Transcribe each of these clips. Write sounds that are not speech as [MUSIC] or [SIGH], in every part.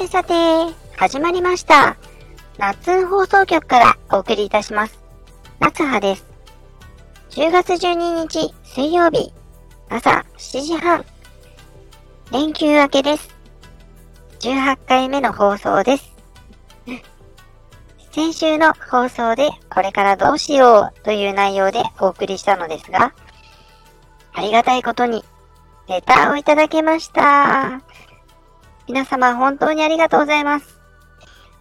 てさて、始まりました。夏放送局からお送りいたします。夏葉です。10月12日水曜日、朝7時半。連休明けです。18回目の放送です。[LAUGHS] 先週の放送でこれからどうしようという内容でお送りしたのですが、ありがたいことにレターをいただけました。皆様本当にありがとうございます。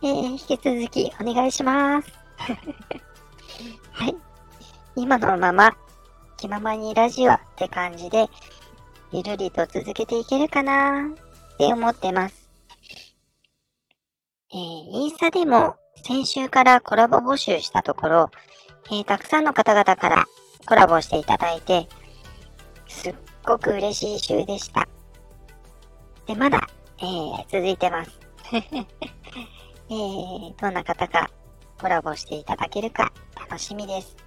えー、引き続きお願いします。[LAUGHS] はい。今のまま、気ままにラジオって感じで、ゆるりと続けていけるかなって思ってます。えー、インスタでも先週からコラボ募集したところ、えー、たくさんの方々からコラボしていただいて、すっごく嬉しい週でした。で、まだ、えー、続いてます。[LAUGHS] えー、どんな方かコラボしていただけるか楽しみです。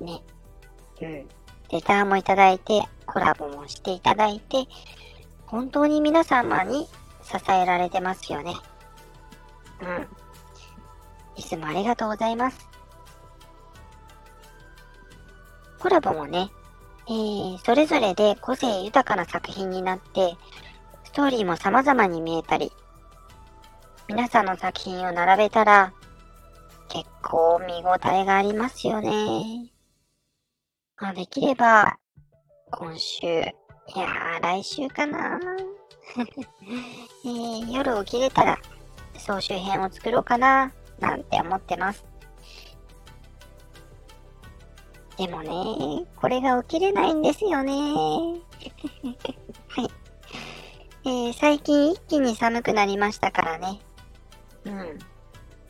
ね。うん。レターもいただいて、コラボもしていただいて、本当に皆様に支えられてますよね。うん。いつもありがとうございます。コラボもね、えー、それぞれで個性豊かな作品になって、ストーリーも様々に見えたり、皆さんの作品を並べたら、結構見応えがありますよね。まあ、できれば、今週、いやー、来週かな、[LAUGHS] えー、夜起きれたら、総集編を作ろうかな、なんて思ってます。でもね、これが起きれないんですよね。はい。えー、最近一気に寒くなりましたからね。うん。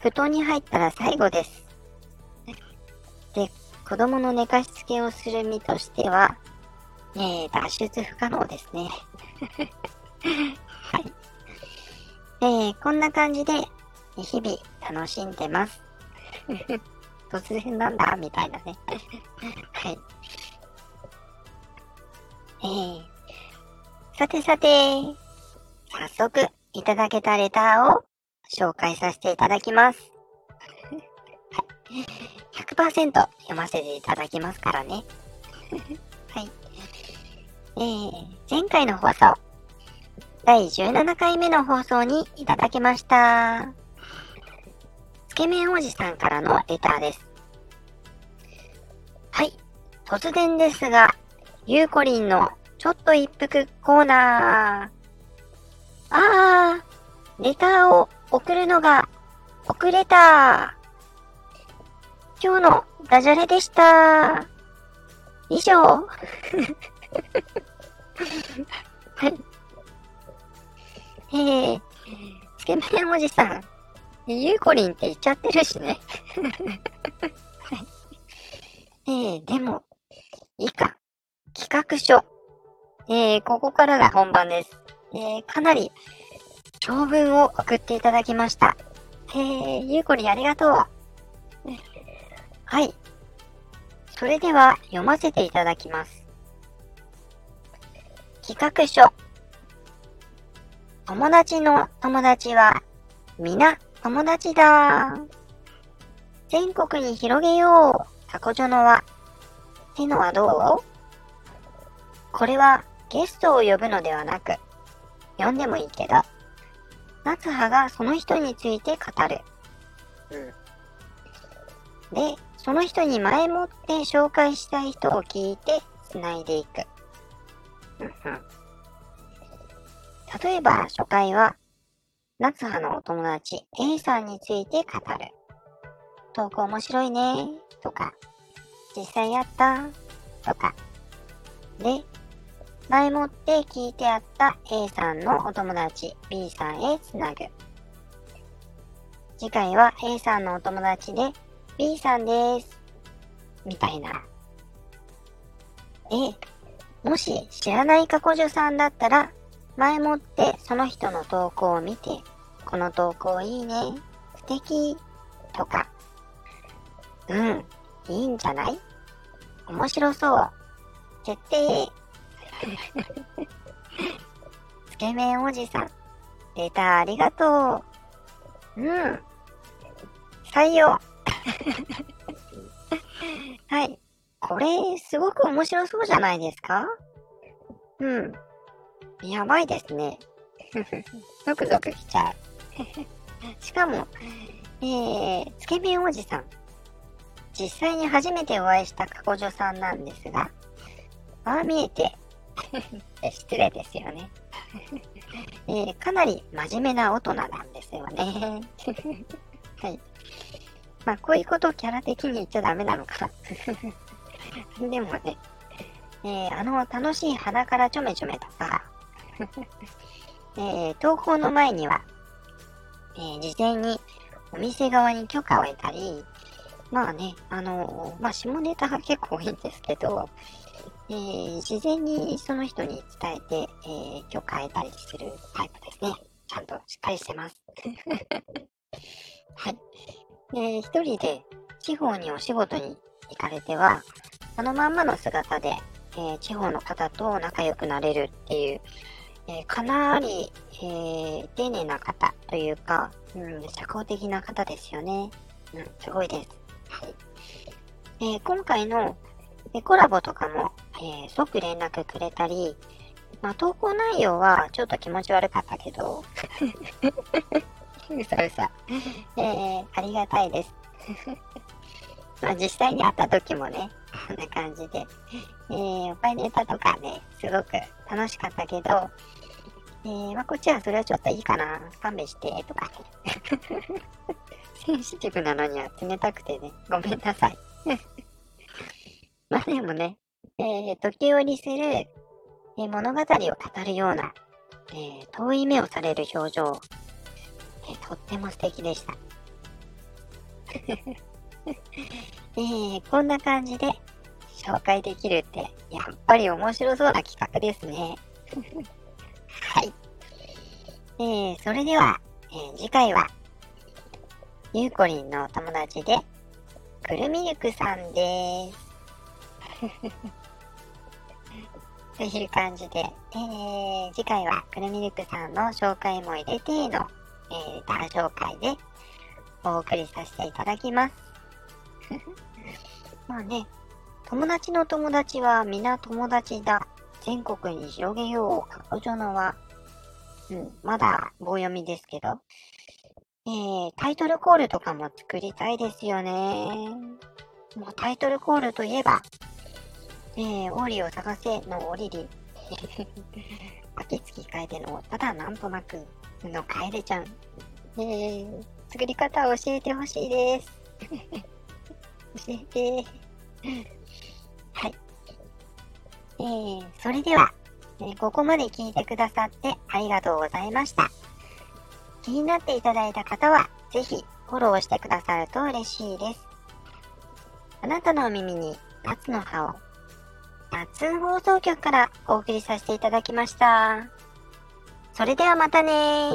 布団に入ったら最後です。で、子供の寝かしつけをする身としては、えー、脱出不可能ですね。[LAUGHS] はい。えー、こんな感じで、日々楽しんでます。突然なんだみたいなね。[LAUGHS] はい。えー、さてさて、早速いただけたレターを紹介させていただきます。はい。100%読ませていただきますからね。[LAUGHS] はい。えー、前回の放送、第17回目の放送にいただきました。つけ麺おじさんからのレターです。はい。突然ですが、ゆうこりんのちょっと一服コーナー。あー、レターを送るのが遅れた。今日のダジャレでした。以上。はい。えー、つけ麺おじさん。ゆうこりんって言っちゃってるしね。はい。えー、でも、いいか。企画書。えー、ここからが本番です。えー、かなり、長文を送っていただきました。えー、ゆうこりありがとう。はい。それでは、読ませていただきます。企画書。友達の友達は、皆友達だ。全国に広げよう。タコジョノは。ってのはどう？これはゲストを呼ぶのではなく、呼んでもいいけど、夏葉がその人について語る。うん。で、その人に前もって紹介したい人を聞いて繋いでいく。うんうん。例えば初回は、夏葉のお友達 A さんについて語る。投稿面白いね、とか、実際やった、とか。で、前もって聞いてあった A さんのお友達 B さんへつなぐ。次回は A さんのお友達で B さんです。みたいな。で、もし知らない過去女さんだったら、前もってその人の投稿を見て、この投稿いいね、素敵、とか。うん、いいんじゃない？面白そう。決定。つけ麺おじさん。レターありがとう。うん。採用。はい。これ、すごく面白そうじゃないですか？うん。やばいですね。[LAUGHS] ゾクゾクしちゃう。[LAUGHS] しかも、えー、つけ麺おじさん。実際に初めてお会いした過去女さんなんですが、ああ見えて [LAUGHS] 失礼ですよね。[LAUGHS] えー、かなり真面目な大人なんですよね。[LAUGHS] はい。まあ、こういうことをキャラ的に言っちゃダメなのかでもね、えー、あの楽しい鼻からちょめちょめとかえー、投稿の前には、えー、事前にお店側に許可を得たり、まあね、あのまあ、下ネタが結構多いんですけど、えー、事前にその人に伝えて、えー、許可得たりするタイプですね。ちゃんとしっかりしてます。はい。で、一人で地方にお仕事に行かれては、そのまんまの姿で、えー、地方の方と仲良くなれるっていう、えー、かなり、えー、丁寧な方というか、うん、社交的な方ですよね。うん、すごいです。はい。え、今回のコラボとかも、え即連絡くれたり、まあ、投稿内容はちょっと気持ち悪かったけど、うさうさ。えー、ありがたいです。まあ実際に会った時もね、こんな感じで、えー、おパイネタとかね、すごく楽しかったけど、えー、まあこっちはそれはちょっといいかな、勘弁して、とかね。[LAUGHS] センシティブなのには冷たくてね、ごめんなさい。まあでもね、えー、時折する、えー、物語を語るような、えー、遠い目をされる表情、えとっても素敵でした。[LAUGHS] えー、こんな感じで紹介できるって、やっぱり面白そうな企画ですね。[LAUGHS] はい。えー、それでは、えー、次回は、ゆうこりんのお友達で、くるみるくさんです。という感じで、えー、次回はくるみるくさんの紹介も入れてのえー、他紹介でお送りさせていただきます。[LAUGHS] まあね、友達の友達は皆友達だ。全国に広げよう。彼女のは、うん、まだ棒読みですけど、えー、タイトルコールとかも作りたいですよね。もうタイトルコールといえば、えー、オーリーを探せのオリリ。[LAUGHS] 秋月変えての、ただなんとなく、のカエルちゃん。えー、作り方を教えてほしいです。[LAUGHS] 教えて。はい。えー、それでは、えー、ここまで聞いてくださってありがとうございました。気になっていただいた方は、ぜひフォローしてくださると嬉しいです。あなたのお耳に夏の葉を、夏放送局からお送りさせていただきました。それではまたね